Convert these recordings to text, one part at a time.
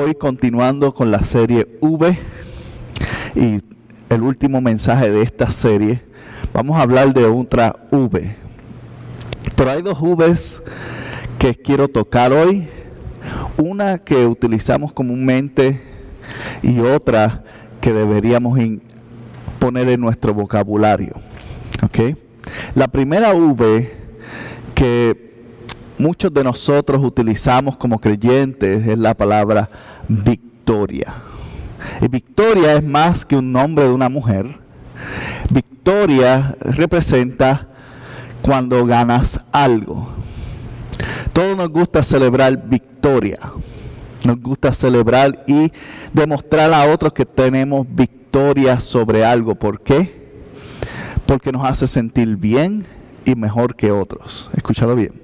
Hoy continuando con la serie V y el último mensaje de esta serie, vamos a hablar de otra V. Pero hay dos Vs que quiero tocar hoy. Una que utilizamos comúnmente y otra que deberíamos poner en nuestro vocabulario. La primera V que muchos de nosotros utilizamos como creyentes es la palabra victoria. Y victoria es más que un nombre de una mujer. Victoria representa cuando ganas algo. Todos nos gusta celebrar victoria. Nos gusta celebrar y demostrar a otros que tenemos victoria sobre algo. ¿Por qué? Porque nos hace sentir bien y mejor que otros. Escúchalo bien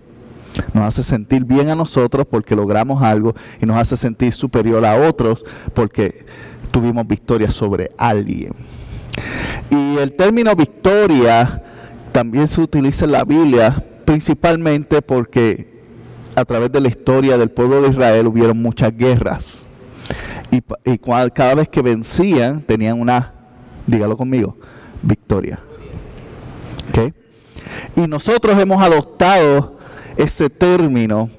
nos hace sentir bien a nosotros porque logramos algo y nos hace sentir superior a otros porque tuvimos victoria sobre alguien. Y el término victoria también se utiliza en la Biblia principalmente porque a través de la historia del pueblo de Israel hubieron muchas guerras. Y, cada vez que vencían tenían una, dígalo conmigo, victoria. Y nosotros hemos adoptado ese término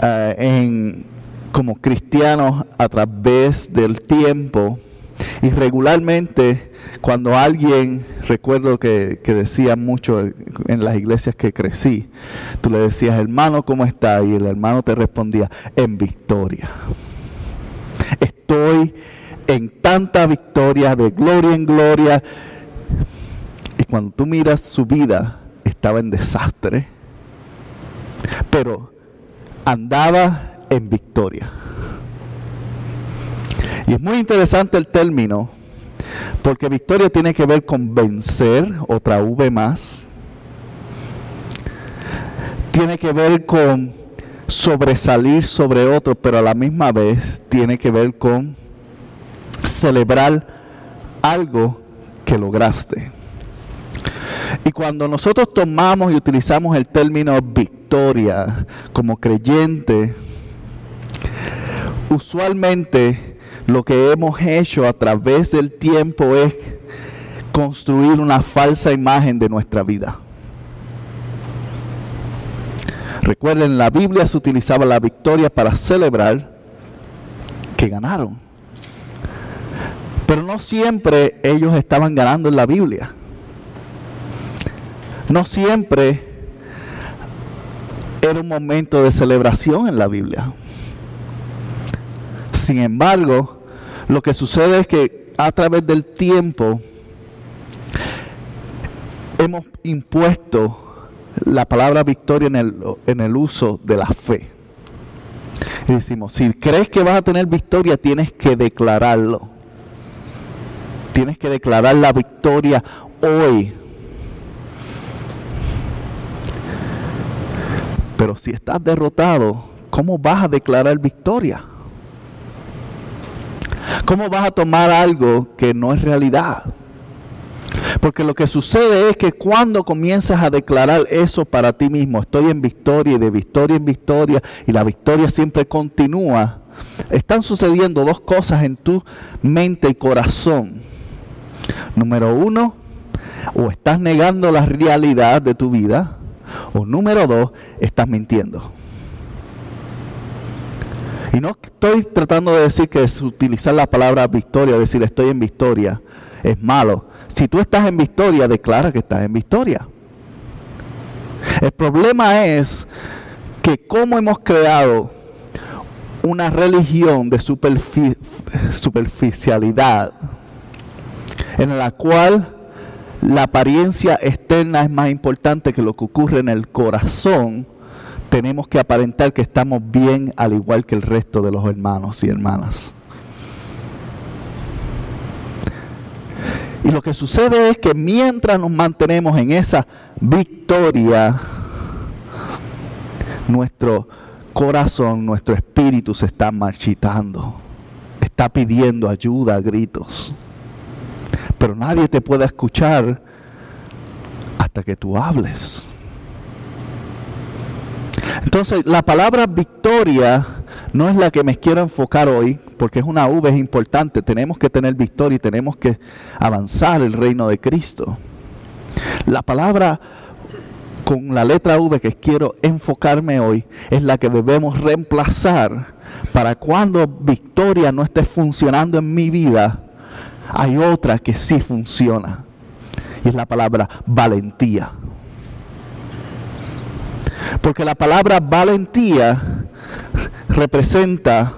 eh, en, como cristianos a través del tiempo. Y regularmente cuando alguien, recuerdo que, que decía mucho en las iglesias que crecí, tú le decías, hermano, ¿cómo está? Y el hermano te respondía, en victoria. Estoy en tanta victoria, de gloria en gloria. Y cuando tú miras su vida, estaba en desastre pero andaba en victoria. Y es muy interesante el término, porque victoria tiene que ver con vencer, otra V más. Tiene que ver con sobresalir sobre otro, pero a la misma vez tiene que ver con celebrar algo que lograste. Y cuando nosotros tomamos y utilizamos el término victoria como creyente, usualmente lo que hemos hecho a través del tiempo es construir una falsa imagen de nuestra vida. Recuerden, la Biblia se utilizaba la victoria para celebrar que ganaron. Pero no siempre ellos estaban ganando en la Biblia. No siempre era un momento de celebración en la Biblia. Sin embargo, lo que sucede es que a través del tiempo hemos impuesto la palabra victoria en el, uso de la fe. Decimos, si crees que vas a tener victoria, tienes que declararlo. Tienes que declarar la victoria hoy Pero si estás derrotado, ¿cómo vas a declarar victoria? ¿Cómo vas a tomar algo que no es realidad? Porque lo que sucede es que cuando comienzas a declarar eso para ti mismo, estoy en victoria y de victoria en victoria y la victoria siempre continúa, están sucediendo dos cosas en tu mente y corazón. Número uno, o estás negando la realidad de tu vida, o número dos, estás mintiendo. Y no estoy tratando de decir que es utilizar la palabra victoria, decir estoy en victoria, es malo. Si tú estás en victoria, declara que estás en victoria. El problema es que como hemos creado una religión de superficialidad en la cual la apariencia externa es más importante que lo que ocurre en el corazón, tenemos que aparentar que estamos bien al igual que el resto de los hermanos y hermanas. Y lo que sucede es que mientras nos mantenemos en esa victoria, nuestro corazón, nuestro espíritu se está marchitando. Está pidiendo ayuda a gritos. Pero nadie te puede escuchar hasta que tú hables. Entonces, la palabra victoria no es la que me quiero enfocar hoy, porque es una V, es importante. Tenemos que tener victoria y tenemos que avanzar el reino de Cristo. La palabra con la letra V que quiero enfocarme hoy es la que debemos reemplazar para cuando victoria no esté funcionando en mi vida, hay otra que sí funciona. Y es la palabra valentía. Porque la palabra valentía representa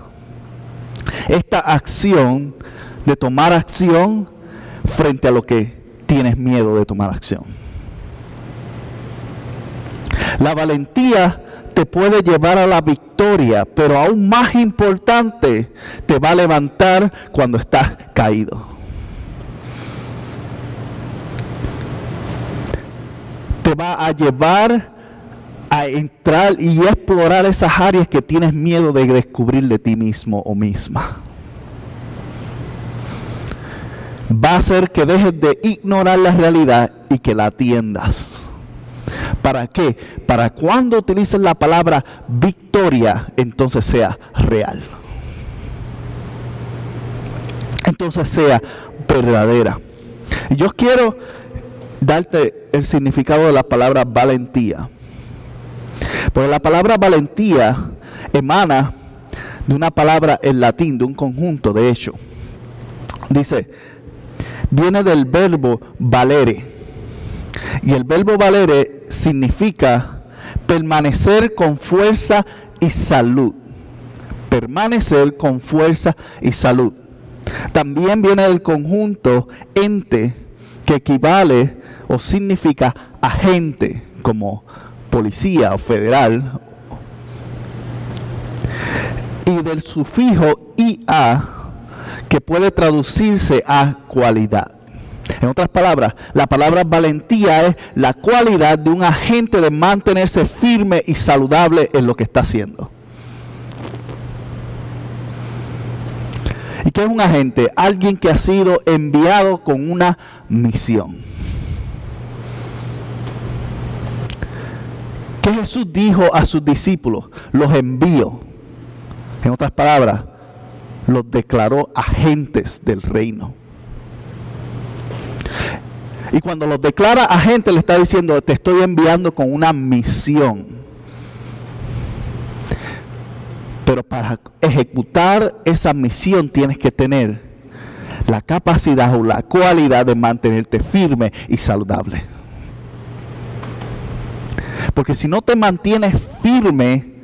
esta acción de tomar acción frente a lo que tienes miedo de tomar acción. La valentía te puede llevar a la victoria, pero aún más importante, te va a levantar cuando estás caído. Va a llevar a entrar y explorar esas áreas que tienes miedo de descubrir de ti mismo o misma. Va a hacer que dejes de ignorar la realidad y que la atiendas. ¿Para qué? Para cuando utilices la palabra victoria, entonces sea real. Entonces sea verdadera. Y yo quiero darte el significado de la palabra valentía. Porque la palabra valentía emana de una palabra en latín, de un conjunto, de hecho. Dice, viene del verbo valere. Y el verbo valere significa permanecer con fuerza y salud. Permanecer con fuerza y salud. También viene del conjunto ente, que equivale o significa agente, como policía o federal, y del sufijo IA, que puede traducirse a cualidad. En otras palabras, la palabra valentía es la cualidad de un agente de mantenerse firme y saludable en lo que está haciendo. ¿Y qué es un agente? Alguien que ha sido enviado con una misión. ¿Qué Jesús dijo a sus discípulos? Los envió. En otras palabras, los declaró agentes del reino. Y cuando los declara agentes, le está diciendo, te estoy enviando con una misión. Pero para ejecutar esa misión tienes que tener la capacidad o la cualidad de mantenerte firme y saludable. Porque si no te mantienes firme,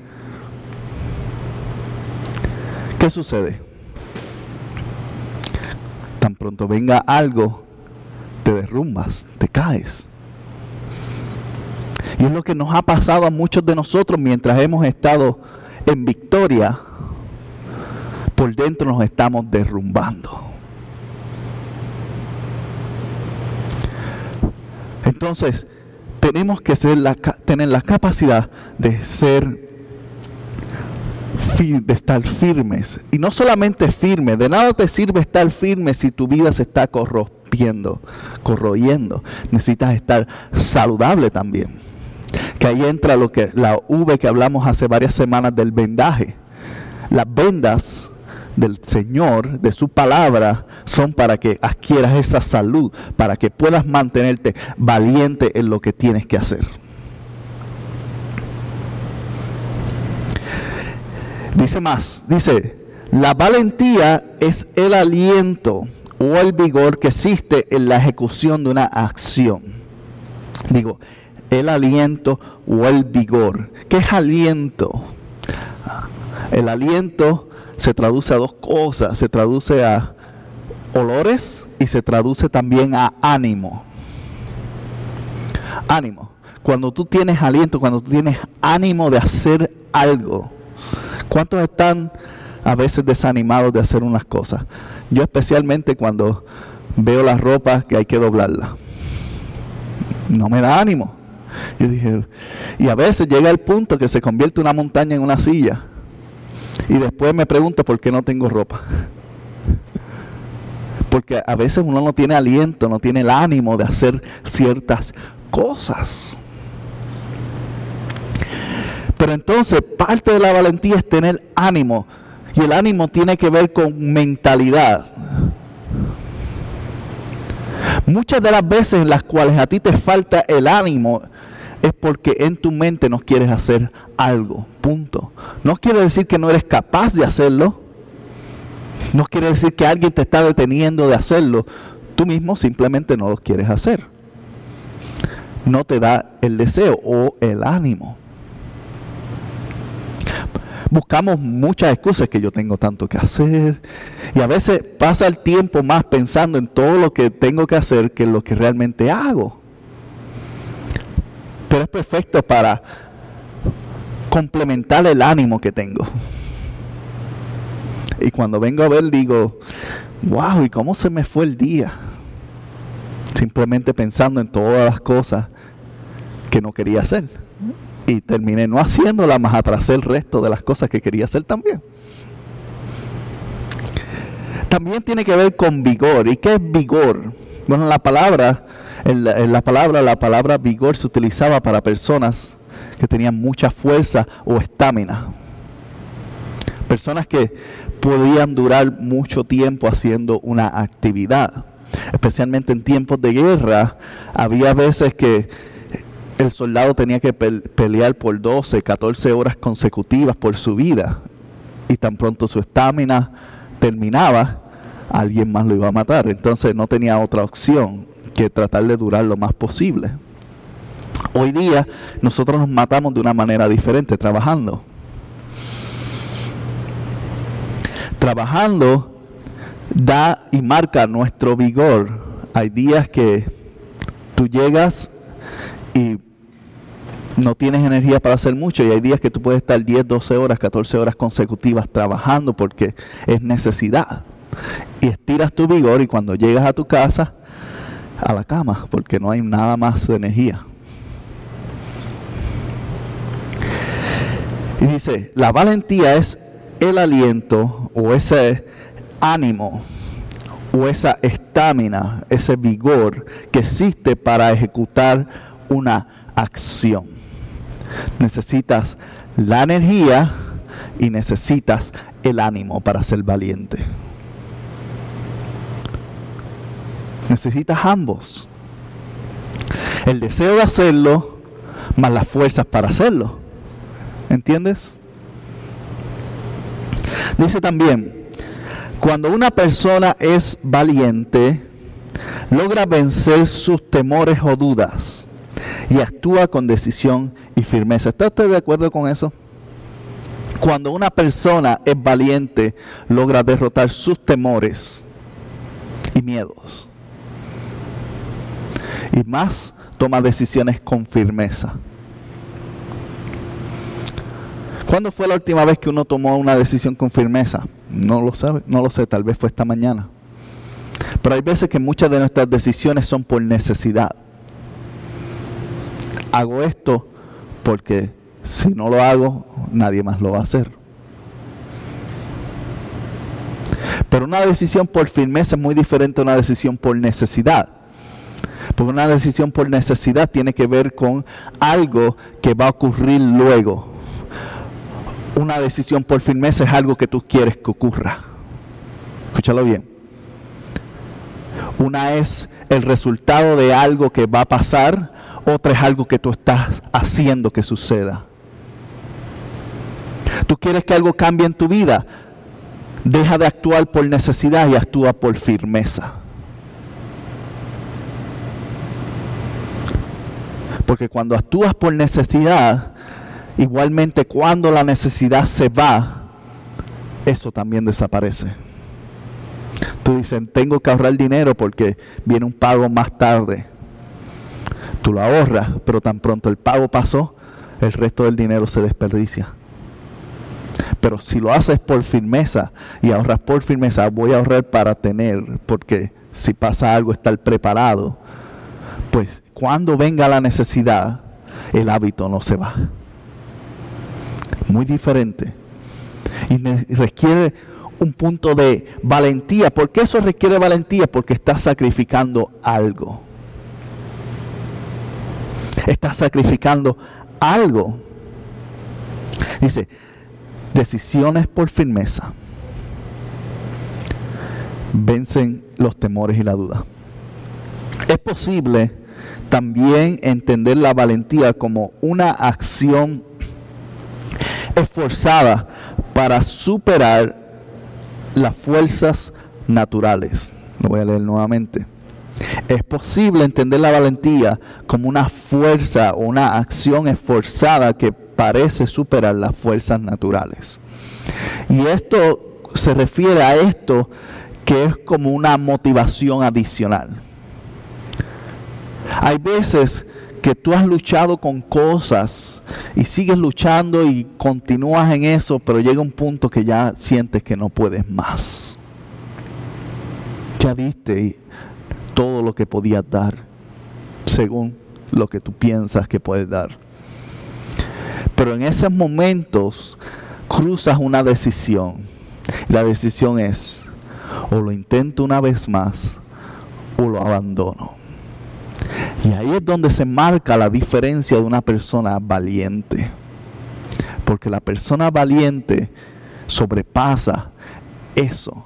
¿qué sucede? Tan pronto venga algo, te derrumbas, te caes. Y es lo que nos ha pasado a muchos de nosotros mientras hemos estado en victoria. Por dentro nos estamos derrumbando. Entonces, tenemos que ser la, tener la capacidad de ser de estar firmes. Y no solamente firmes de nada te sirve estar firme si tu vida se está corrompiendo corroyendo. Necesitas estar saludable también. Que ahí entra lo que la V que hablamos hace varias semanas del vendaje. Las vendas del Señor, de su palabra, son para que adquieras esa salud, para que puedas mantenerte valiente en lo que tienes que hacer. Dice más, dice, la valentía es el aliento o el vigor que existe en la ejecución de una acción. Digo, el aliento o el vigor. ¿Qué es aliento? El aliento se traduce a dos cosas, se traduce a olores y se traduce también a ánimo. Ánimo. Cuando tú tienes aliento, cuando tú tienes ánimo de hacer algo. ¿Cuántos están a veces desanimados de hacer unas cosas? Yo especialmente cuando veo las ropas que hay que doblarla. No me da ánimo. Y dije, y a veces llega el punto que se convierte una montaña en una silla. Y después me pregunto por qué no tengo ropa. Porque a veces uno no tiene aliento, no tiene el ánimo de hacer ciertas cosas. Pero entonces parte de la valentía es tener ánimo. Y el ánimo tiene que ver con mentalidad. Muchas de las veces en las cuales a ti te falta el ánimo es porque en tu mente no quieres hacer algo. Punto. No quiere decir que no eres capaz de hacerlo. No quiere decir que alguien te está deteniendo de hacerlo. Tú mismo simplemente no lo quieres hacer. No te da el deseo o el ánimo. Buscamos muchas excusas que yo tengo tanto que hacer. Y a veces pasa el tiempo más pensando en todo lo que tengo que hacer que en lo que realmente hago pero es perfecto para complementar el ánimo que tengo. Y cuando vengo a ver digo, wow, ¿y cómo se me fue el día? Simplemente pensando en todas las cosas que no quería hacer. Y terminé no haciéndolas, más atrasé el resto de las cosas que quería hacer también. También tiene que ver con vigor. ¿Y qué es vigor? Bueno, la palabra en la, palabra, la palabra vigor se utilizaba para personas que tenían mucha fuerza o estamina. Personas que podían durar mucho tiempo haciendo una actividad. Especialmente en tiempos de guerra, había veces que el soldado tenía que pelear por 12, 14 horas consecutivas por su vida. Y tan pronto su estamina terminaba, alguien más lo iba a matar. Entonces no tenía otra opción que tratar de durar lo más posible. Hoy día nosotros nos matamos de una manera diferente, trabajando. Trabajando da y marca nuestro vigor. Hay días que tú llegas y no tienes energía para hacer mucho y hay días que tú puedes estar 10, 12 horas, 14 horas consecutivas trabajando porque es necesidad. Y estiras tu vigor y cuando llegas a tu casa a la cama porque no hay nada más de energía. Y dice, la valentía es el aliento o ese ánimo o esa estamina, ese vigor que existe para ejecutar una acción. Necesitas la energía y necesitas el ánimo para ser valiente. Necesitas ambos. El deseo de hacerlo, más las fuerzas para hacerlo. ¿Entiendes? Dice también, cuando una persona es valiente, logra vencer sus temores o dudas y actúa con decisión y firmeza. ¿Está usted de acuerdo con eso? Cuando una persona es valiente, logra derrotar sus temores y miedos y más toma decisiones con firmeza. ¿Cuándo fue la última vez que uno tomó una decisión con firmeza? No lo sabe, no lo sé, tal vez fue esta mañana. Pero hay veces que muchas de nuestras decisiones son por necesidad. Hago esto porque si no lo hago, nadie más lo va a hacer. Pero una decisión por firmeza es muy diferente a una decisión por necesidad. Porque una decisión por necesidad tiene que ver con algo que va a ocurrir luego. Una decisión por firmeza es algo que tú quieres que ocurra. Escúchalo bien. Una es el resultado de algo que va a pasar, otra es algo que tú estás haciendo que suceda. Tú quieres que algo cambie en tu vida, deja de actuar por necesidad y actúa por firmeza. Porque cuando actúas por necesidad, igualmente cuando la necesidad se va, eso también desaparece. Tú dices, tengo que ahorrar dinero porque viene un pago más tarde. Tú lo ahorras, pero tan pronto el pago pasó, el resto del dinero se desperdicia. Pero si lo haces por firmeza y ahorras por firmeza, voy a ahorrar para tener, porque si pasa algo, estar preparado. Pues cuando venga la necesidad, el hábito no se va. Muy diferente. Y requiere un punto de valentía. ¿Por qué eso requiere valentía? Porque estás sacrificando algo. Estás sacrificando algo. Dice, decisiones por firmeza vencen los temores y la duda. Es posible también entender la valentía como una acción esforzada para superar las fuerzas naturales. Lo voy a leer nuevamente. Es posible entender la valentía como una fuerza o una acción esforzada que parece superar las fuerzas naturales. Y esto se refiere a esto que es como una motivación adicional. Hay veces que tú has luchado con cosas y sigues luchando y continúas en eso, pero llega un punto que ya sientes que no puedes más. Ya diste todo lo que podías dar, según lo que tú piensas que puedes dar. Pero en esos momentos cruzas una decisión. La decisión es, o lo intento una vez más, o lo abandono. Y ahí es donde se marca la diferencia de una persona valiente. Porque la persona valiente sobrepasa eso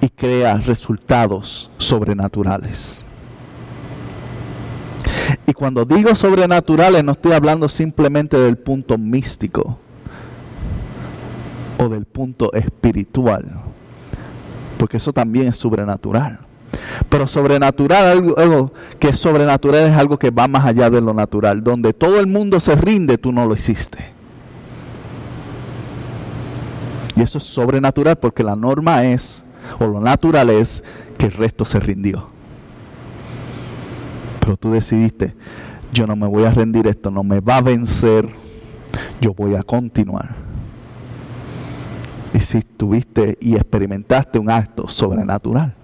y crea resultados sobrenaturales. Y cuando digo sobrenaturales no estoy hablando simplemente del punto místico o del punto espiritual, porque eso también es sobrenatural. Pero sobrenatural, algo, que es sobrenatural es algo que va más allá de lo natural. Donde todo el mundo se rinde, tú no lo hiciste. Y eso es sobrenatural porque la norma es, o lo natural es, que el resto se rindió. Pero tú decidiste, yo no me voy a rendir, esto no me va a vencer, yo voy a continuar. Y si tuviste y experimentaste un acto sobrenatural.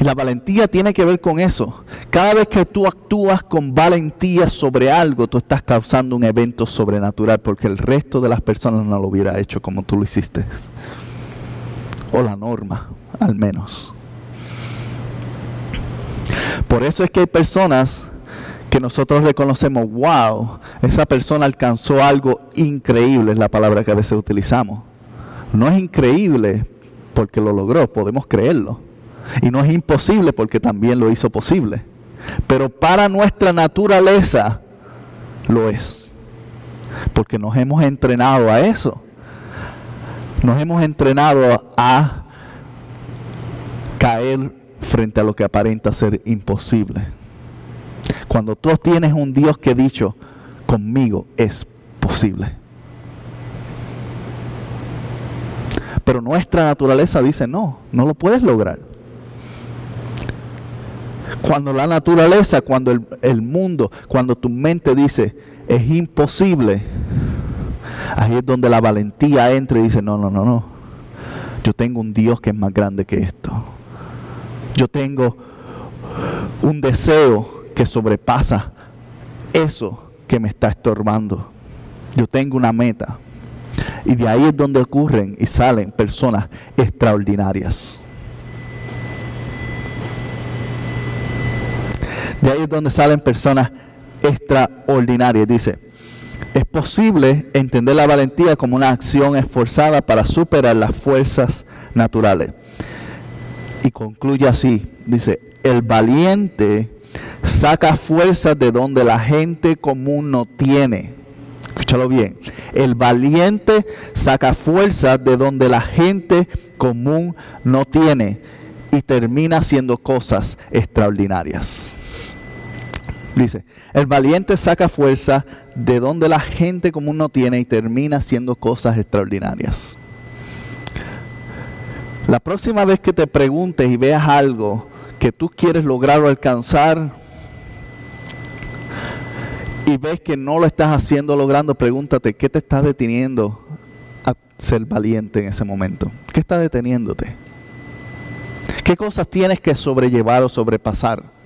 Y la valentía tiene que ver con eso. Cada vez que tú actúas con valentía sobre algo, tú estás causando un evento sobrenatural porque el resto de las personas no lo hubiera hecho como tú lo hiciste. O la norma, al menos. Por eso es que hay personas que nosotros reconocemos, wow, esa persona alcanzó algo increíble, es la palabra que a veces utilizamos. No es increíble porque lo logró, podemos creerlo y no es imposible porque también lo hizo posible. Pero para nuestra naturaleza lo es. Porque nos hemos entrenado a eso. Nos hemos entrenado a caer frente a lo que aparenta ser imposible. Cuando tú tienes un Dios que ha dicho, conmigo es posible. Pero nuestra naturaleza dice, no, no lo puedes lograr. Cuando la naturaleza, cuando el, mundo, cuando tu mente dice, es imposible, ahí es donde la valentía entra y dice, no, no, no, no. Yo tengo un Dios que es más grande que esto. Yo tengo un deseo que sobrepasa eso que me está estorbando. Yo tengo una meta. Y de ahí es donde ocurren y salen personas extraordinarias. De ahí es donde salen personas extraordinarias. Dice, es posible entender la valentía como una acción esforzada para superar las fuerzas naturales. Y concluye así, dice, el valiente saca fuerzas de donde la gente común no tiene. Escúchalo bien. El valiente saca fuerzas de donde la gente común no tiene y termina haciendo cosas extraordinarias. Dice, el valiente saca fuerza de donde la gente común no tiene y termina haciendo cosas extraordinarias. La próxima vez que te preguntes y veas algo que tú quieres lograr o alcanzar y ves que no lo estás haciendo logrando, pregúntate, ¿qué te está deteniendo a ser valiente en ese momento? ¿Qué está deteniéndote? ¿Qué cosas tienes que sobrellevar o sobrepasar?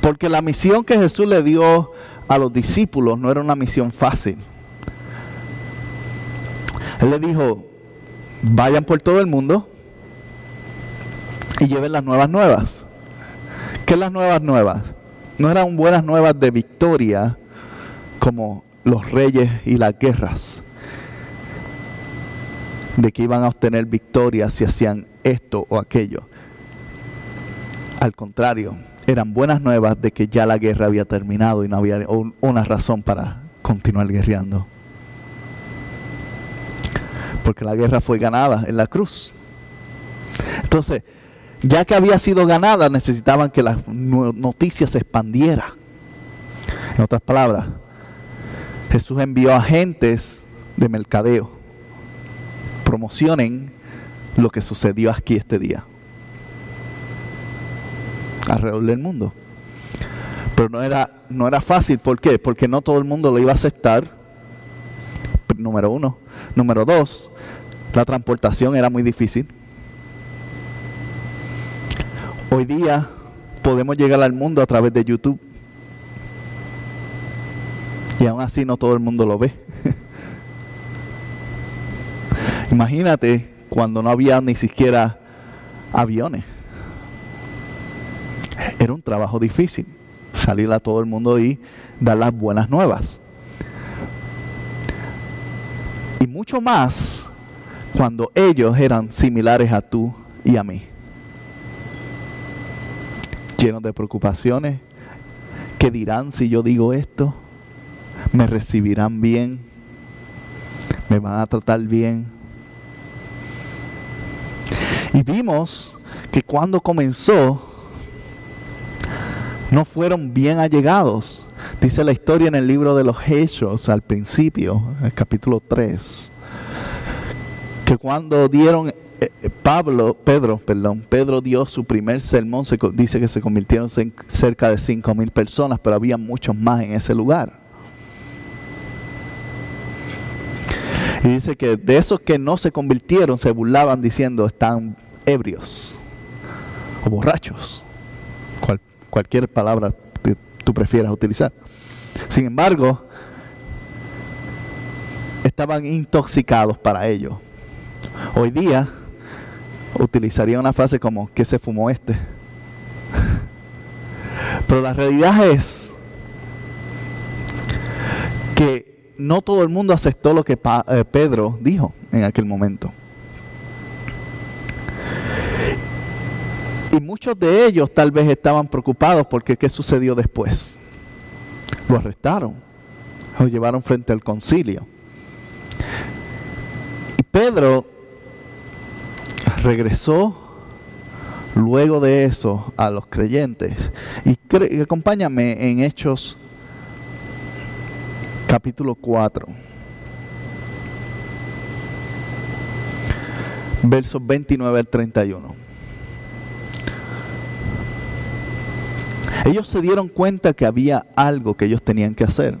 Porque la misión que Jesús le dio a los discípulos no era una misión fácil. Él le dijo, vayan por todo el mundo y lleven las nuevas nuevas. ¿Qué las nuevas nuevas? No eran buenas nuevas de victoria como los reyes y las guerras, de que iban a obtener victoria si hacían esto o aquello. Al contrario, eran buenas nuevas de que ya la guerra había terminado y no había una razón para continuar guerreando. Porque la guerra fue ganada en la cruz. Entonces, ya que había sido ganada, necesitaban que la noticia se expandiera. En otras palabras, Jesús envió agentes de mercadeo. Promocionen lo que sucedió aquí este día. Alrededor del mundo. Pero no era, no era fácil. ¿Por qué? Porque no todo el mundo lo iba a aceptar. Número uno. Número dos, la transportación era muy difícil. Hoy día podemos llegar al mundo a través de YouTube. Y aún así no todo el mundo lo ve. Imagínate cuando no había ni siquiera aviones. Era un trabajo difícil salir a todo el mundo y dar las buenas nuevas. Y mucho más cuando ellos eran similares a tú y a mí llenos de preocupaciones. ¿Qué dirán si yo digo esto? ¿Me recibirán bien? ¿Me van a tratar bien? Y vimos que cuando comenzó, no fueron bien allegados. Dice la historia en el libro de los Hechos al principio, el capítulo 3, que cuando dieron eh, eh, Pablo, Pedro, perdón, Pedro dio su primer sermón, se, dice que se convirtieron en cerca de cinco mil personas, pero había muchos más en ese lugar. Y dice que de esos que no se convirtieron se burlaban diciendo están ebrios o borrachos, cualquier palabra que tú prefieras utilizar. Sin embargo, estaban intoxicados para ello. Hoy día utilizaría una frase como que se fumó este. Pero la realidad es que no todo el mundo aceptó lo que eh, Pedro dijo en aquel momento. Y muchos de ellos tal vez estaban preocupados porque qué sucedió después. Lo arrestaron, lo llevaron frente al concilio. Y Pedro regresó luego de eso a los creyentes. Y, acompáñame en Hechos capítulo 4. Versos 29 al 31. Ellos se dieron cuenta que había algo que ellos tenían que hacer,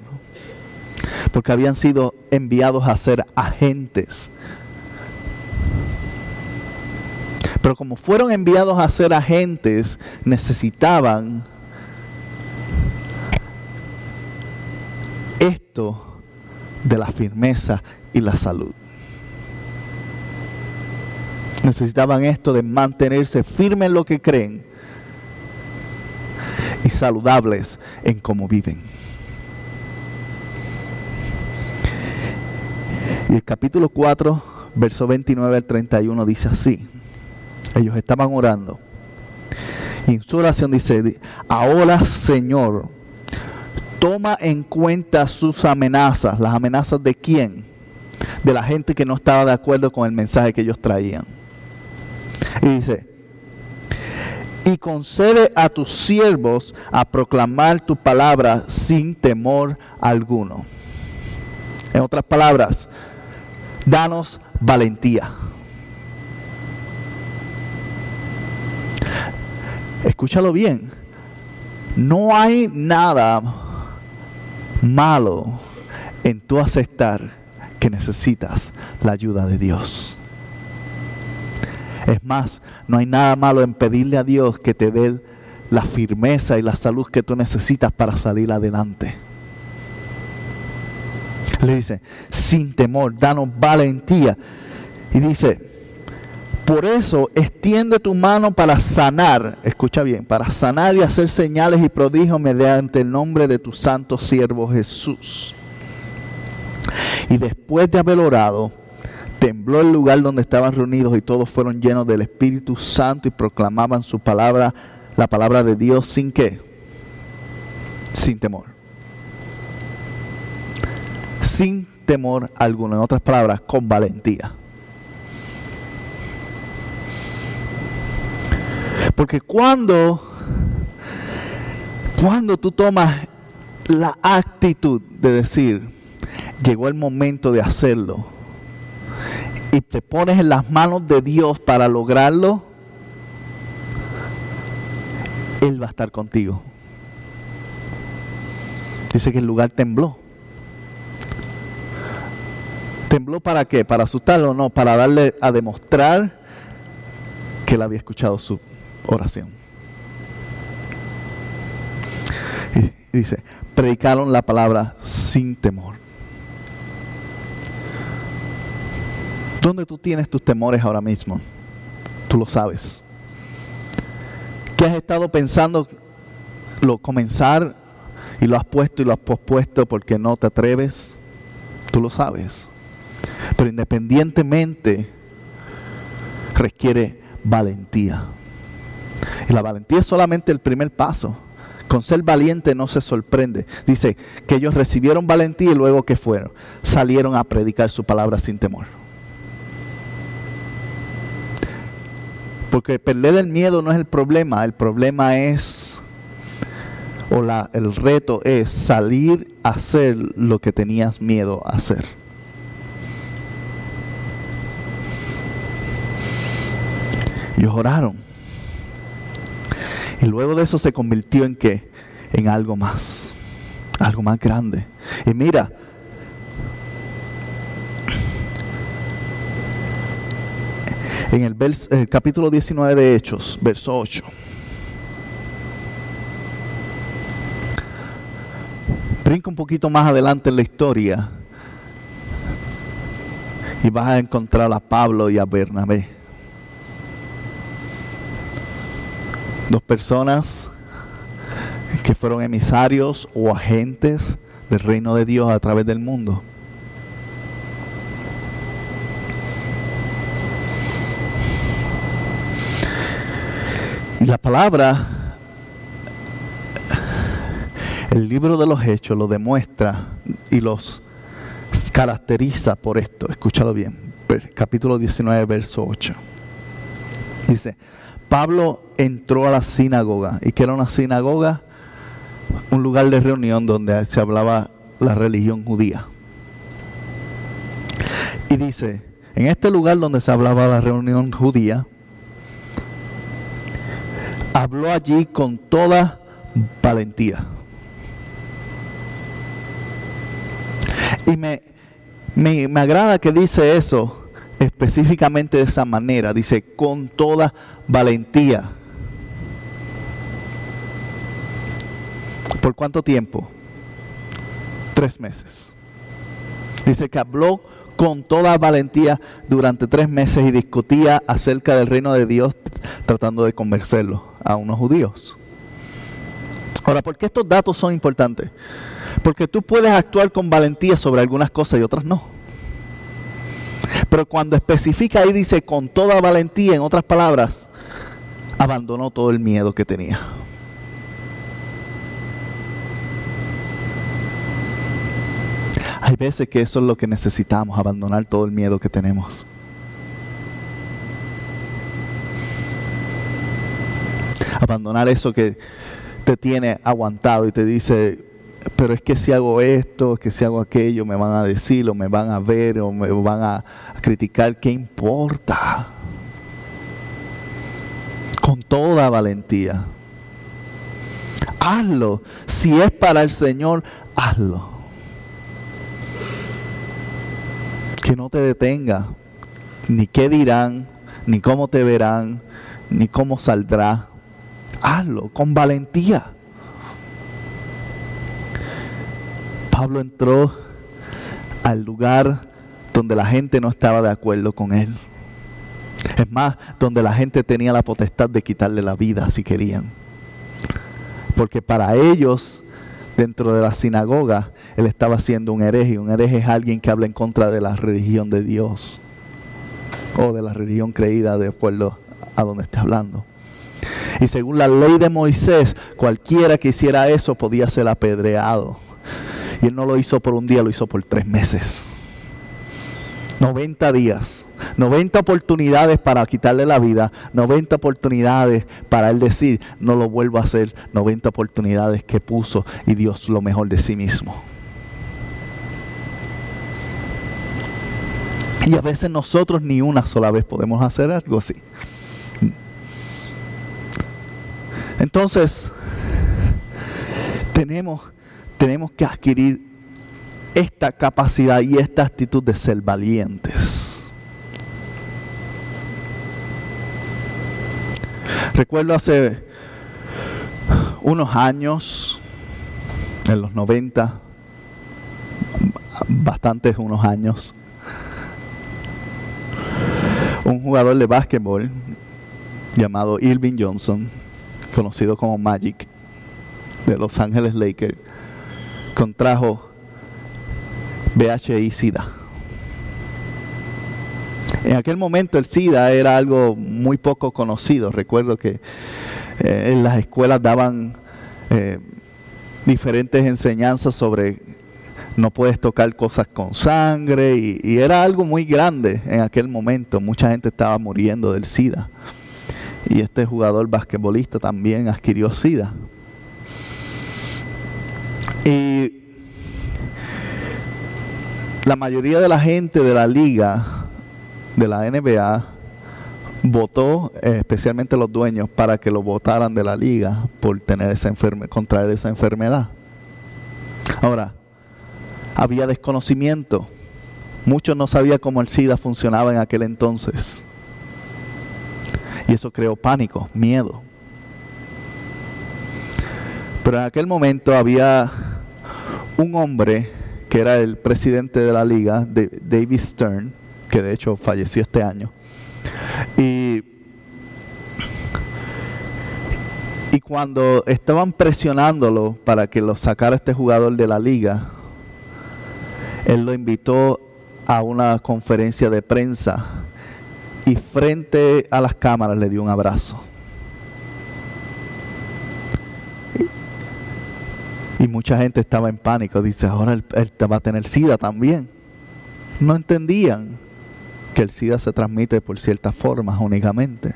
porque habían sido enviados a ser agentes. Pero como fueron enviados a ser agentes, necesitaban esto de la firmeza y la salud. Necesitaban esto de mantenerse firmes en lo que creen y saludables en cómo viven. Y el capítulo 4, verso 29 al 31 dice así. Ellos estaban orando. Y en su oración dice, ahora Señor, toma en cuenta sus amenazas. ¿Las amenazas de quién? De la gente que no estaba de acuerdo con el mensaje que ellos traían. Y dice, y concede a tus siervos a proclamar tu palabra sin temor alguno. En otras palabras, danos valentía. escúchalo bien, no hay nada malo en tu aceptar que necesitas la ayuda de Dios. Es más, no hay nada malo en pedirle a Dios que te dé la firmeza y la salud que tú necesitas para salir adelante. Le dice, sin temor, danos valentía. Y dice, por eso extiende tu mano para sanar, escucha bien, para sanar y hacer señales y prodigios mediante el nombre de tu santo siervo Jesús. Y después de haber orado, tembló el lugar donde estaban reunidos y todos fueron llenos del Espíritu Santo y proclamaban su palabra, la palabra de Dios sin qué? Sin temor. Sin temor alguno, en otras palabras, con valentía. Porque cuando cuando tú tomas la actitud de decir, llegó el momento de hacerlo, y te pones en las manos de Dios para lograrlo, Él va a estar contigo. Dice que el lugar tembló. ¿Tembló para qué? ¿Para asustarlo? No, para darle a demostrar que él había escuchado su oración. Dice, predicaron la palabra sin temor. ¿Dónde tú tienes tus temores ahora mismo? Tú lo sabes. ¿Qué has estado pensando lo comenzar y lo has puesto y lo has pospuesto porque no te atreves? Tú lo sabes. Pero independientemente requiere valentía. Y la valentía es solamente el primer paso. Con ser valiente no se sorprende. Dice que ellos recibieron valentía y luego que fueron, salieron a predicar su palabra sin temor. Porque perder el miedo no es el problema, el problema es, o la, el reto es salir a hacer lo que tenías miedo a hacer. Ellos oraron. Y luego de eso se convirtió en qué? En algo más, algo más grande. Y mira, en el, capítulo 19 de Hechos, verso 8. Brinca un poquito más adelante en la historia y vas a encontrar a Pablo y a Bernabé. Dos personas que fueron emisarios o agentes del reino de Dios a través del mundo. La palabra, el libro de los hechos lo demuestra y los caracteriza por esto. Escúchalo bien. Capítulo 19, verso 8. Dice, Pablo entró a la sinagoga. ¿Y que era una sinagoga? Un lugar de reunión donde se hablaba la religión judía. Y dice, en este lugar donde se hablaba la reunión judía, habló allí con toda valentía. Y me, me, agrada que dice eso específicamente de esa manera. Dice, con toda valentía. ¿Por cuánto tiempo? Tres meses. Dice que habló con toda valentía durante tres meses y discutía acerca del reino de Dios tratando de convencerlo a unos judíos. Ahora, ¿por qué estos datos son importantes? Porque tú puedes actuar con valentía sobre algunas cosas y otras no. Pero cuando especifica y dice con toda valentía, en otras palabras, abandonó todo el miedo que tenía. Hay veces que eso es lo que necesitamos, abandonar todo el miedo que tenemos. Abandonar eso que te tiene aguantado y te dice, pero es que si hago esto, que si hago aquello, me van a decir o me van a ver o me van a, criticar, ¿qué importa? Con toda valentía. Hazlo. Si es para el Señor, hazlo. Que no te detenga. Ni qué dirán, ni cómo te verán, ni cómo saldrá. Hazlo con valentía. Pablo entró al lugar donde la gente no estaba de acuerdo con él. Es más, donde la gente tenía la potestad de quitarle la vida si querían. Porque para ellos, dentro de la sinagoga, él estaba siendo un hereje. Un hereje es alguien que habla en contra de la religión de Dios o de la religión creída de acuerdo a donde esté hablando. Y según la ley de Moisés, cualquiera que hiciera eso podía ser apedreado. Y él no lo hizo por un día, lo hizo por tres meses. 90 días, 90 oportunidades para quitarle la vida, 90 oportunidades para él decir, no lo vuelvo a hacer, 90 oportunidades que puso y Dios lo mejor de sí mismo. Y a veces nosotros ni una sola vez podemos hacer algo así. Entonces, tenemos, tenemos que adquirir esta capacidad y esta actitud de ser valientes. Recuerdo hace unos años, en los 90, bastantes unos años, un jugador de básquetbol llamado Irving Johnson, conocido como Magic, de Los Ángeles Lakers, contrajo VHI SIDA. En aquel momento el SIDA era algo muy poco conocido. Recuerdo que eh, en las escuelas daban eh, diferentes enseñanzas sobre no puedes tocar cosas con sangre y, y, era algo muy grande en aquel momento. Mucha gente estaba muriendo del SIDA. Y este jugador basquetbolista también adquirió SIDA. Y la mayoría de la gente de la liga, de la NBA, votó, eh, especialmente los dueños, para que lo votaran de la liga por tener esa contraer esa enfermedad. Ahora, había desconocimiento. Muchos no sabían cómo el SIDA funcionaba en aquel entonces. Y eso creó pánico, miedo. Pero en aquel momento había un hombre que era el presidente de la liga, David Stern, que de hecho falleció este año. Y, y cuando estaban presionándolo para que lo sacara este jugador de la liga, él lo invitó a una conferencia de prensa y frente a las cámaras le dio un abrazo. Y mucha gente estaba en pánico. Dice, ahora él, va a tener SIDA también. No entendían que el SIDA se transmite por ciertas formas únicamente.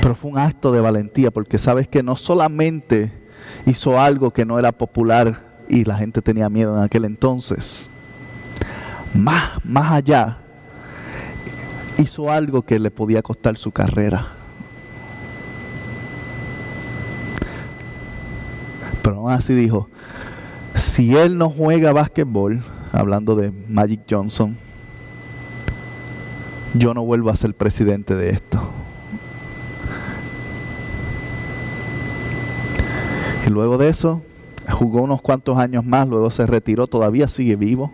Pero fue un acto de valentía porque sabes que no solamente hizo algo que no era popular y la gente tenía miedo en aquel entonces, más, más allá, hizo algo que le podía costar su carrera. Pero aún así dijo, si él no juega básquetbol, hablando de Magic Johnson, yo no vuelvo a ser presidente de esto. Y luego de eso, jugó unos cuantos años más, luego se retiró, todavía sigue vivo.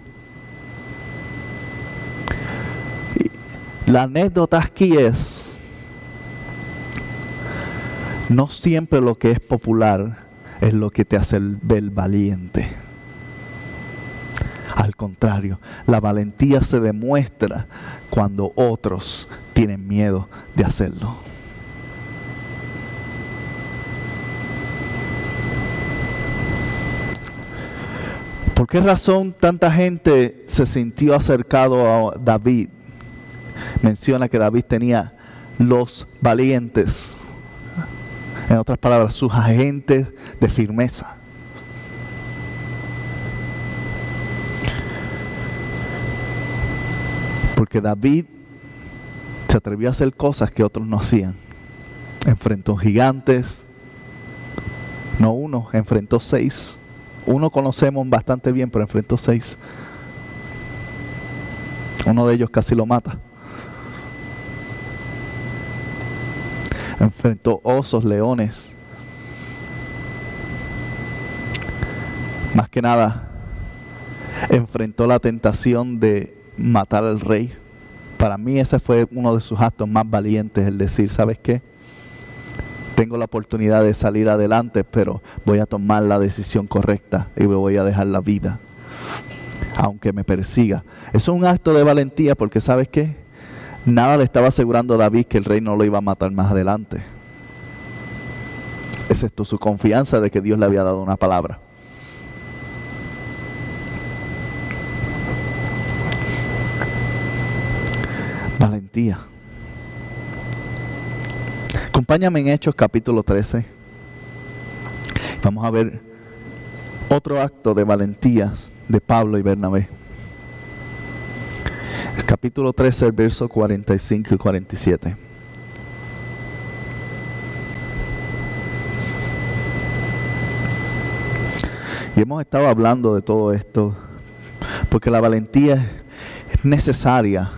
La anécdota aquí es, no siempre lo que es popular es lo que te hace ver valiente. Al contrario, la valentía se demuestra cuando otros tienen miedo de hacerlo. ¿Por qué razón tanta gente se sintió acercado a David? Menciona que David tenía los valientes en otras palabras, sus agentes de firmeza. Porque David se atrevió a hacer cosas que otros no hacían. Enfrentó gigantes, no uno, enfrentó seis. Uno conocemos bastante bien, pero enfrentó seis. Uno de ellos casi lo mata. Enfrentó osos, leones. Más que nada, enfrentó la tentación de matar al rey. Para mí ese fue uno de sus actos más valientes, el decir, ¿sabes qué? Tengo la oportunidad de salir adelante, pero voy a tomar la decisión correcta y me voy a dejar la vida, aunque me persiga. Es un acto de valentía porque, ¿sabes qué? Nada le estaba asegurando a David que el rey no lo iba a matar más adelante. Excepto su confianza de que Dios le había dado una palabra. Valentía. Acompáñame en Hechos capítulo 13. Vamos a ver otro acto de valentía de Pablo y Bernabé. El capítulo 13, el verso 45 y 47. Y hemos estado hablando de todo esto, porque la valentía es necesaria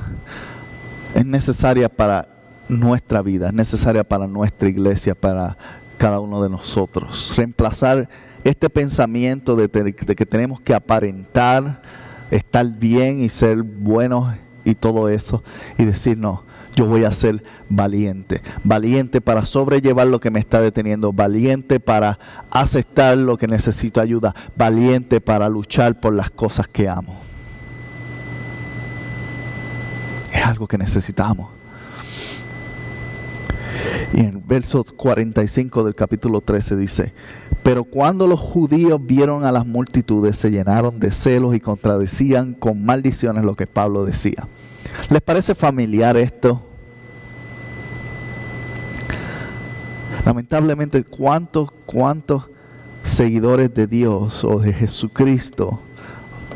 es necesaria para nuestra vida, es necesaria para nuestra iglesia, para cada uno de nosotros. Reemplazar este pensamiento de, que tenemos que aparentar, estar bien y ser buenos y todo eso, y decir, no, yo voy a ser valiente, valiente para sobrellevar lo que me está deteniendo, valiente para aceptar lo que necesito ayuda, valiente para luchar por las cosas que amo. Es algo que necesitamos. Y en el verso 45 del capítulo 13 dice, pero cuando los judíos vieron a las multitudes, se llenaron de celos y contradecían con maldiciones lo que Pablo decía. ¿Les parece familiar esto? Lamentablemente, ¿cuántos, cuántos seguidores de Dios o de Jesucristo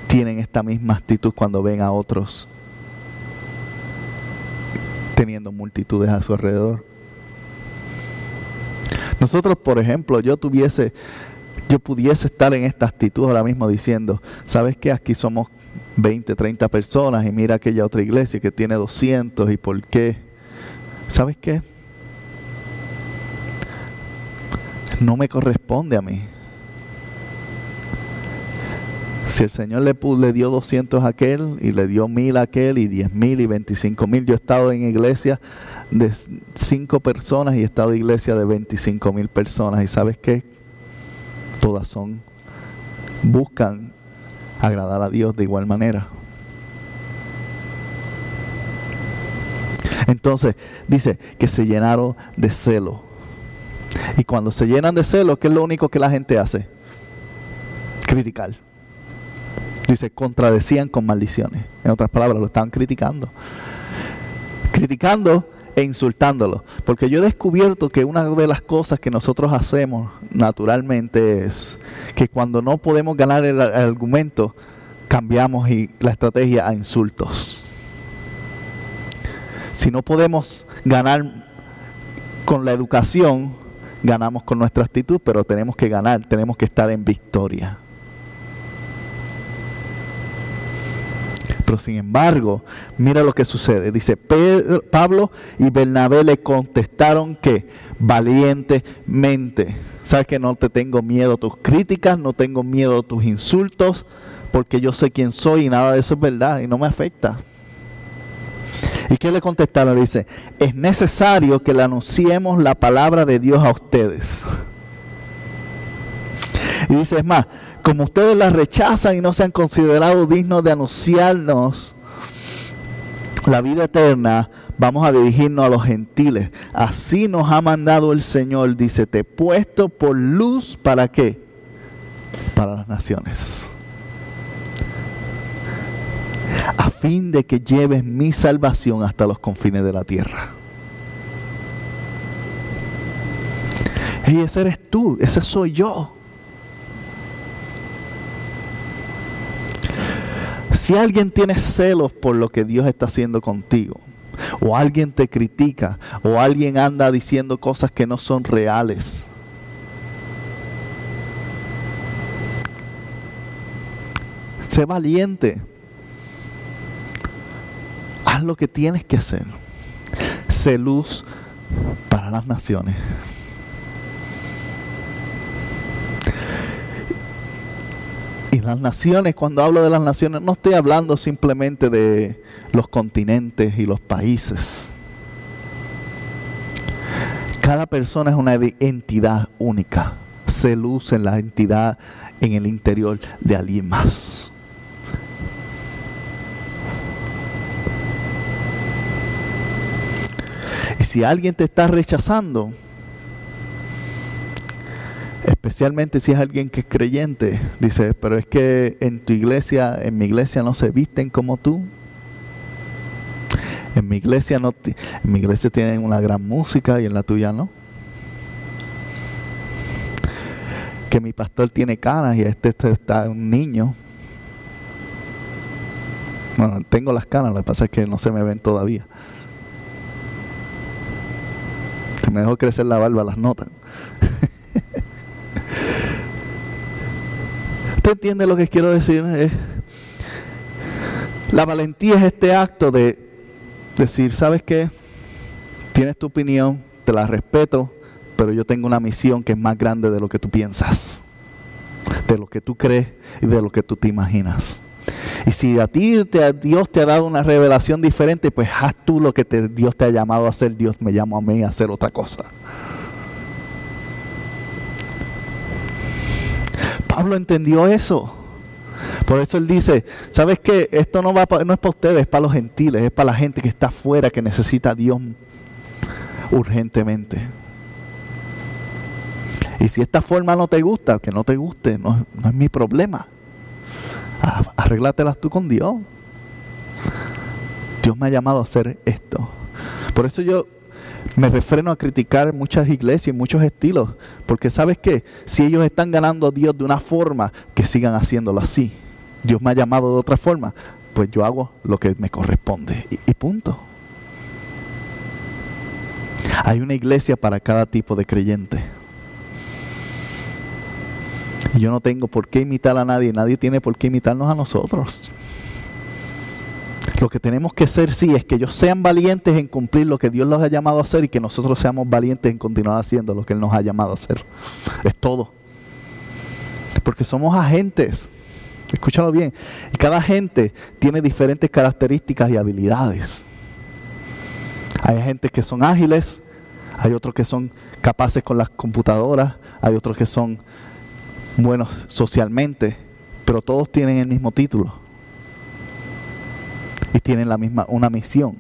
tienen esta misma actitud cuando ven a otros teniendo multitudes a su alrededor. Nosotros, por ejemplo, yo tuviese, yo pudiese estar en esta actitud ahora mismo diciendo, ¿sabes qué? Aquí somos 20, 30 personas y mira aquella otra iglesia que tiene 200 y por qué. ¿Sabes qué? No me corresponde a mí. Si el Señor le, le dio 200 a aquel y le dio mil a aquel y diez mil y veinticinco mil, yo he estado en iglesia de cinco personas y he estado en iglesia de 25 mil personas y sabes qué, todas son, buscan agradar a Dios de igual manera. Entonces dice que se llenaron de celo. Y cuando se llenan de celo, ¿qué es lo único que la gente hace? Criticar. Dice, contradecían con maldiciones. En otras palabras, lo estaban criticando. Criticando e insultándolo. Porque yo he descubierto que una de las cosas que nosotros hacemos naturalmente es que cuando no podemos ganar el, argumento, cambiamos y la estrategia a insultos. Si no podemos ganar con la educación, ganamos con nuestra actitud, pero tenemos que ganar, tenemos que estar en victoria. Sin embargo, mira lo que sucede. Dice, Pablo y Bernabé le contestaron que valientemente. Sabes que no te tengo miedo a tus críticas, no tengo miedo a tus insultos, porque yo sé quién soy y nada de eso es verdad y no me afecta. ¿Y qué le contestaron? Le dice, es necesario que le anunciemos la palabra de Dios a ustedes. Y dice, es más, como ustedes la rechazan y no se han considerado dignos de anunciarnos la vida eterna, vamos a dirigirnos a los gentiles. Así nos ha mandado el Señor, dice, te he puesto por luz para qué? Para las naciones. A fin de que lleves mi salvación hasta los confines de la tierra. Y ese eres tú, ese soy yo. Si alguien tiene celos por lo que Dios está haciendo contigo, o alguien te critica, o alguien anda diciendo cosas que no son reales, sé valiente. haz lo que tienes que hacer. Sé luz para las naciones. Y las naciones, cuando hablo de las naciones, no estoy hablando simplemente de los continentes y los países. Cada persona es una entidad única. Se luce en la entidad en el interior de alguien más. Y si alguien te está rechazando, especialmente si es alguien que es creyente, dice, pero es que en tu iglesia, en mi iglesia no se visten como tú. En mi iglesia no, en mi iglesia tienen una gran música y en la tuya no. Que mi pastor tiene canas y este, este está un niño. Bueno, tengo las canas, lo que pasa es que no se me ven todavía. Si me dejo crecer la barba, las notan. ¿Usted entiende lo que quiero decir? la valentía es este acto de decir, ¿sabes qué? Tienes tu opinión, te la respeto, pero yo tengo una misión que es más grande de lo que tú piensas, de lo que tú crees y de lo que tú te imaginas. Y si a ti Dios te ha dado una revelación diferente, pues haz tú lo que Dios te ha llamado a hacer. Dios me llamó a mí a hacer otra cosa. Pablo entendió eso. Por eso él dice, ¿sabes qué? Esto no, va no es para ustedes, es para los gentiles, es para la gente que está afuera, que necesita a Dios urgentemente. Y si esta forma no te gusta, que no te guste, no, es mi problema. Arréglatelas tú con Dios. Dios me ha llamado a hacer esto. Por eso yo me refreno a criticar muchas iglesias y muchos estilos, porque sabes que si ellos están ganando a Dios de una forma, que sigan haciéndolo así. Dios me ha llamado de otra forma, pues yo hago lo que me corresponde y, y punto. Hay una iglesia para cada tipo de creyente. Y yo no tengo por qué imitar a nadie, nadie tiene por qué imitarnos a nosotros. Lo que tenemos que ser, sí, es que ellos sean valientes en cumplir lo que Dios los ha llamado a hacer y que nosotros seamos valientes en continuar haciendo lo que Él nos ha llamado a hacer. Es todo. Porque somos agentes. Escúchalo bien. Y cada gente tiene diferentes características y habilidades. Hay gente que son ágiles, hay otros que son capaces con las computadoras, hay otros que son buenos socialmente, pero todos tienen el mismo título y tienen la misma, una misión,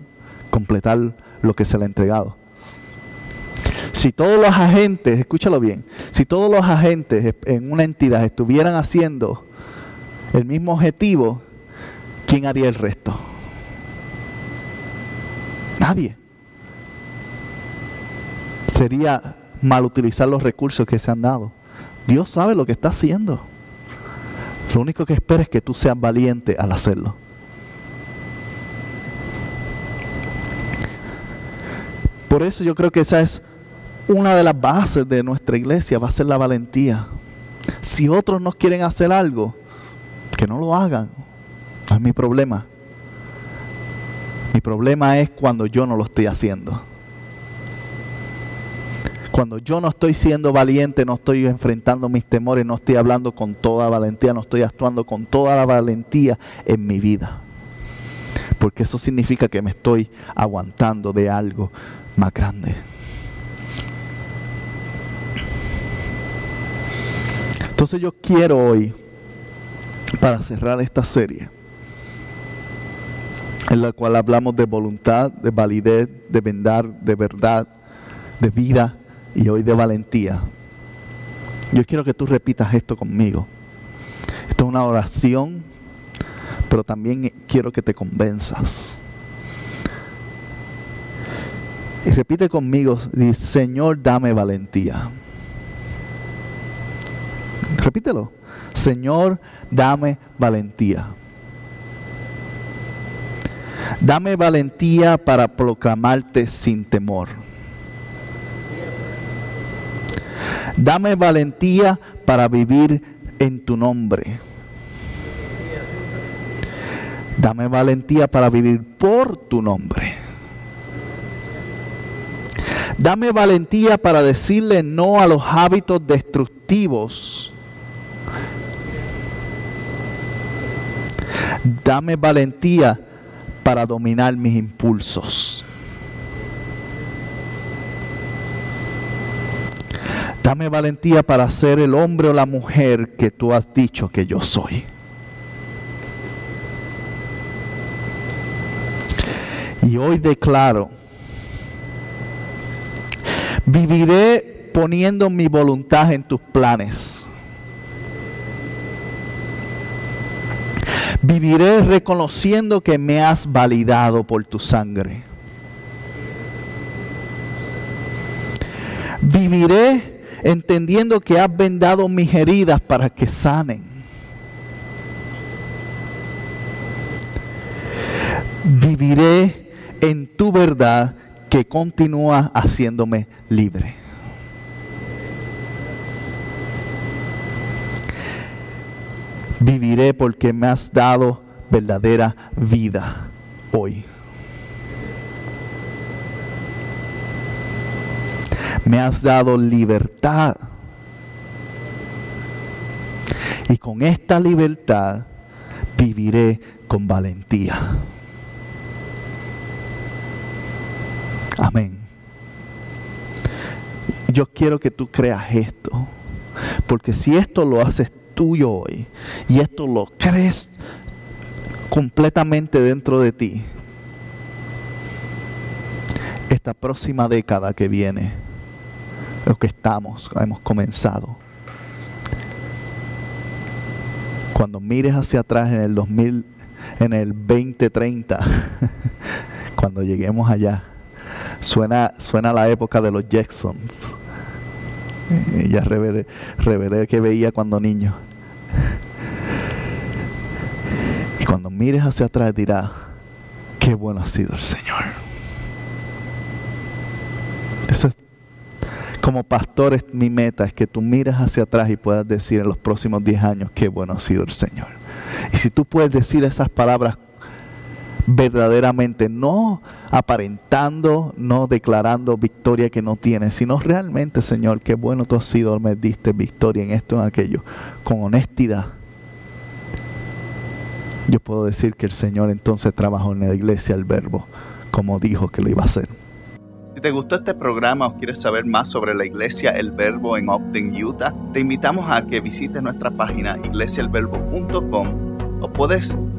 completar lo que se le ha entregado. Si todos los agentes, escúchalo bien, si todos los agentes en una entidad estuvieran haciendo el mismo objetivo, ¿quién haría el resto? Nadie. Sería mal utilizar los recursos que se han dado. Dios sabe lo que está haciendo. Lo único que espera es que tú seas valiente al hacerlo. Por eso yo creo que esa es una de las bases de nuestra iglesia, va a ser la valentía. Si otros no quieren hacer algo, que no lo hagan. No es mi problema. Mi problema es cuando yo no lo estoy haciendo. Cuando yo no estoy siendo valiente, no estoy enfrentando mis temores, no estoy hablando con toda valentía, no estoy actuando con toda la valentía en mi vida. Porque eso significa que me estoy aguantando de algo más grande. Entonces yo quiero hoy, para cerrar esta serie, en la cual hablamos de voluntad, de validez, de vendar, de verdad, de vida y hoy de valentía. Yo quiero que tú repitas esto conmigo. Esto es una oración, pero también quiero que te convenzas. Y repite conmigo, dice, Señor, dame valentía. Repítelo. Señor, dame valentía. Dame valentía para proclamarte sin temor. Dame valentía para vivir en tu nombre. Dame valentía para vivir por tu nombre. Dame valentía para decirle no a los hábitos destructivos. Dame valentía para dominar mis impulsos. Dame valentía para ser el hombre o la mujer que tú has dicho que yo soy. Y hoy declaro, viviré poniendo mi voluntad en tus planes. Viviré reconociendo que me has validado por tu sangre. Viviré entendiendo que has vendado mis heridas para que sanen. Viviré en tu verdad que continúa haciéndome libre. Viviré porque me has dado verdadera vida hoy. Me has dado libertad. Y con esta libertad viviré con valentía. Amén. Yo quiero que tú creas esto, porque si esto lo haces tuyo hoy y esto lo crees completamente dentro de ti, esta próxima década que viene, lo que estamos, hemos comenzado, cuando mires hacia atrás en el 2000, en el 2030, cuando lleguemos allá, Suena, suena la época de los Jacksons. Ya revelé, revelé que veía cuando niño. Y cuando mires hacia atrás dirás, qué bueno ha sido el Señor. Eso es, como pastor es mi meta, es que tú mires hacia atrás y puedas decir en los próximos 10 años, qué bueno ha sido el Señor. Y si tú puedes decir esas palabras verdaderamente, no aparentando, no declarando victoria que no tienes, sino realmente, Señor, qué bueno tú has sido, me diste victoria en esto, en aquello, con honestidad. Yo puedo decir que el Señor entonces trabajó en la iglesia el verbo, como dijo que lo iba a hacer. Si te gustó este programa o quieres saber más sobre la iglesia El Verbo en Ogden, Utah, te invitamos a que visites nuestra página iglesiaelverbo.com o puedes